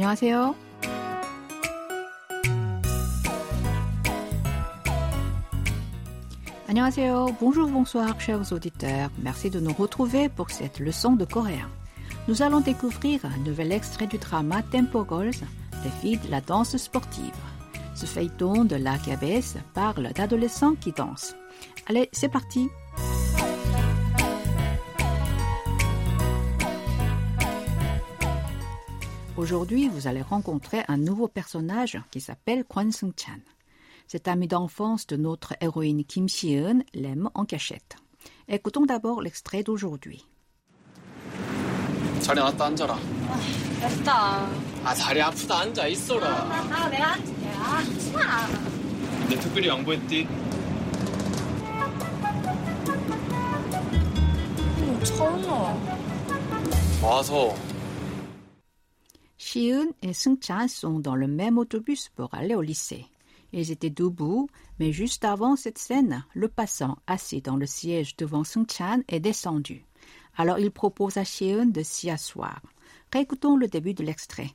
안녕하세요. Annyeonghaseyo, bonjour, bonsoir, chers auditeurs. Merci de nous retrouver pour cette leçon de coréen. Nous allons découvrir un nouvel extrait du drama Tempo Girls, les filles de la danse sportive. Ce feuilleton de la KBS parle d'adolescents qui dansent. Allez, c'est parti! Aujourd'hui, vous allez rencontrer un nouveau personnage qui s'appelle Kwon Seung-chan. Cet ami d'enfance de notre héroïne Kim Si-eun l'aime en cachette. Écoutons d'abord l'extrait d'aujourd'hui. 자리 나왔다 앉아라. 됐다. 아 자리 아프다 앉아 있어라. 아, 내가 앉을게. 아, 추나. 내 특별히 양보했디. 이거 처음 넣어. 와서 Shiun et Seung-chan sont dans le même autobus pour aller au lycée. Ils étaient debout, mais juste avant cette scène, le passant assis dans le siège devant Seung-chan est descendu. Alors il propose à Shiun de s'y asseoir. Récoutons le début de l'extrait.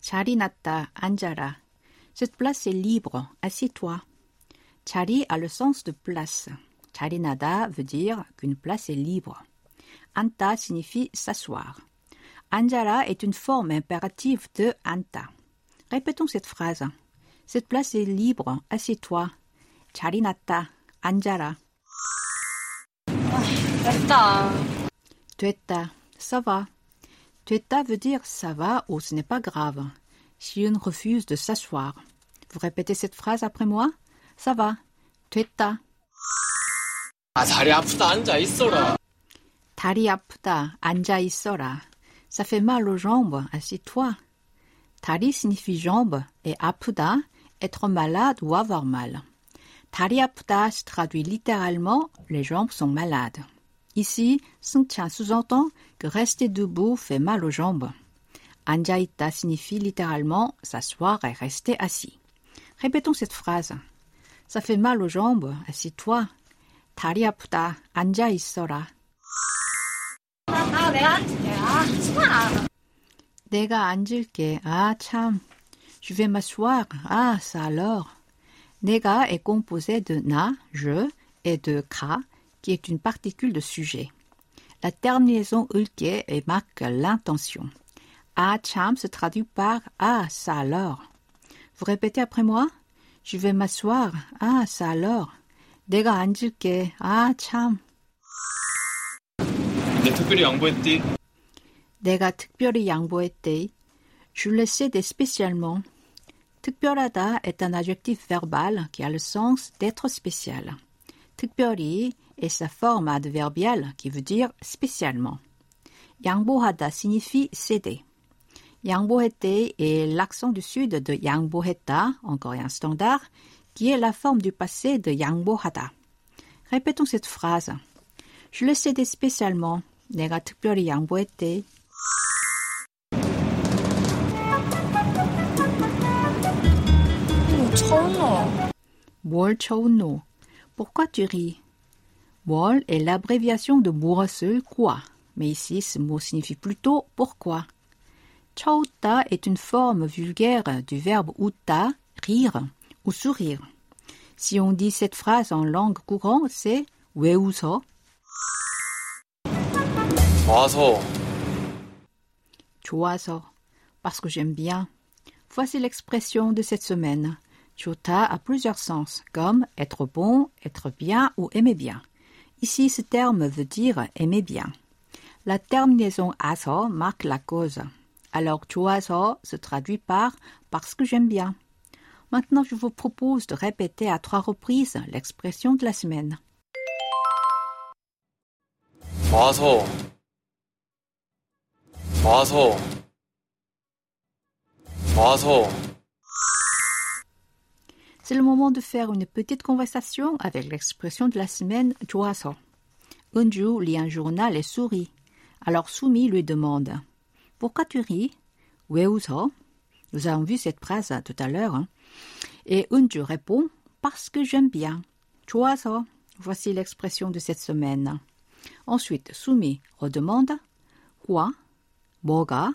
Charinata Anjara. Cette place est libre, assieds-toi. Chari a le sens de place. Charinada veut dire qu'une place est libre. Anta signifie s'asseoir. Anjara est une forme impérative de Anta. Répétons cette phrase. Cette place est libre, assieds-toi. Charinata, Anjara. Ah, Tueta, ça va. Tueta veut dire ça va ou ce n'est pas grave. Shiun refuse de s'asseoir. Vous répétez cette phrase après moi? Ça va. Tueta. 아 자리 아프다 앉아 있어라. 다리 아프다, 앉아 있어라. Ça fait mal aux jambes, assieds-toi. 다리 signifie jambe et 아프다, être malade ou avoir mal. 다리 아프다 se traduit littéralement les jambes sont malades. Ici, Seung-chan sous-entend que rester debout fait mal aux jambes. 앉아 있다 signifie littéralement s'asseoir et rester assis. Répétons cette phrase. Ça fait mal aux jambes, assieds-toi. 다리 아프다, 앉아 있어라. 아, 내가 앉을게. 아, 추나. 내가 앉을게. Ah, 참. Je vais m'asseoir. Ah, ça alors. 내가 est composé de na, je, et de ka, qui est une particule de sujet. La terminaison ulke et marque l'intention. Ah, cham se traduit par ah, ça alors. Vous répétez après moi? Je vais m'asseoir. Ah, ça alors. 내가 앉을게. Ah, 참. 내 특별히 양보했디. 내가 특별히 양보했대. Je le sais spécialement. 특별하다 est un adjectif verbal qui a le sens d'être spécial. 특별히 est sa forme adverbiale qui veut dire spécialement. 양보하다 signifie céder. 양보했대 est l'accent du sud de 양보했다, en coréen standard, qui est la forme du passé de 양보하다. Répétons cette phrase. Je le cédais spécialement. 내가 특별히 양보했대. 이거 처음 넣어. 뭘 처운노? Pourquoi tu ris? 뭘 est l'abréviation de 무엇을 quoi, mais ici ce mot signifie plutôt pourquoi. 처웃다 est une forme vulgaire du verbe 웃다, rire ou sourire. Si on dit cette phrase en langue courante, c'est 왜 웃어? 와서 좋아서, parce que j'aime bien. Voici l'expression de cette semaine. Chota a plusieurs sens, comme être bon, être bien ou aimer bien. Ici, ce terme veut dire aimer bien. La terminaison aso marque la cause. Alors, 좋아서 se traduit par parce que j'aime bien. Maintenant, je vous propose de répéter à trois reprises l'expression de la semaine. 와서 와서 와서 C'est le moment de faire une petite conversation avec l'expression de la semaine 좋아서. Unju lit un journal et sourit. Alors Soumi lui demande Pourquoi tu ris 왜 웃어 Nous avons vu cette phrase tout à l'heure. hein. Et Unju répond Parce que j'aime bien. 좋아서. Voici l'expression de cette semaine. Ensuite, Soumi redemande Quoi 뭐가,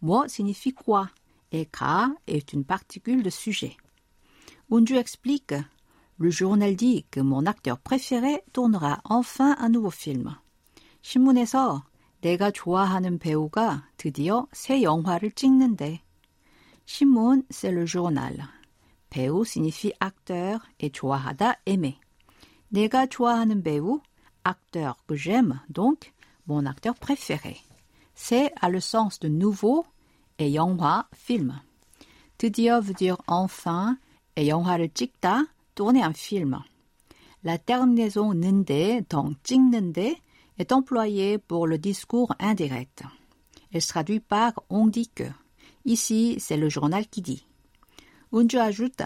뭐 signifie quoi et 가 est une particule de sujet. Unju explique Le journal dit que mon acteur préféré tournera enfin un nouveau film. 신문에서 내가 좋아하는 배우가 드디어 새 영화를 찍는데. 신문, c'est le journal. 배우 signifie acteur et 좋아하다, aimer. 내가 좋아하는 배우, acteur que j'aime, donc mon acteur préféré. C'est a le sens de nouveau et 영화, film. 드디어 veut dire enfin et 영화를 찍다, tourner un film. La terminaison nende, donc 찍는데, est employée pour le discours indirect. Elle se traduit par on dit que. Ici, c'est le journal qui dit. Unju ajoute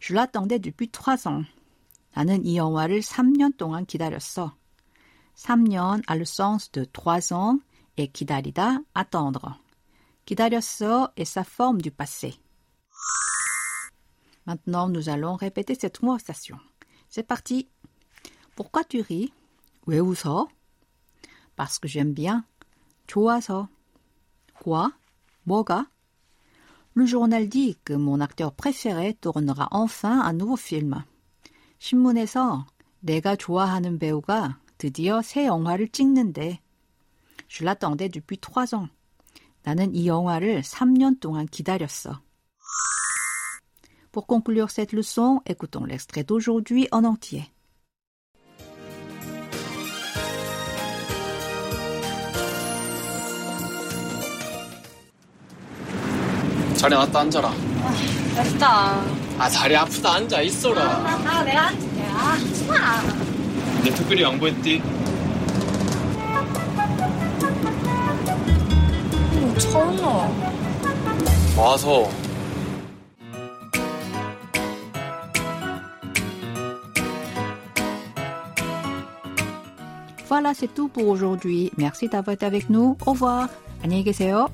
Je l'attendais depuis trois ans. 나는 이 영화를 3년 동안 기다렸어. 3년 a le sens de trois ans et 기다리다, attendre. 기다렸어 est sa forme du passé. Maintenant, nous allons répéter cette conversation. C'est parti. Pourquoi tu ris? 왜 웃어? Parce que j'aime bien. 좋아서. Quoi? 뭐가? Le journal dit que mon acteur préféré tournera enfin un nouveau film. 신문에서 내가 좋아하는 배우가 드디어 새 영화를 찍는데. Je l'attendais depuis trois ans. 나는 이 영화를 3년 동안 기다렸어. Pour conclure cette leçon, écoutons l'extrait d'aujourd'hui en entier. 자리 나왔다 앉아라. 됐다. 아, 다리 아프다. 앉아 있어라. 아, 내가 앉을게. 아, 하지 마. 내 특별히 양보했디. 응, 천호. 와서. Voilà, c'est tout pour aujourd'hui. Merci d'avoir été avec nous. Au revoir. 안녕히 계세요.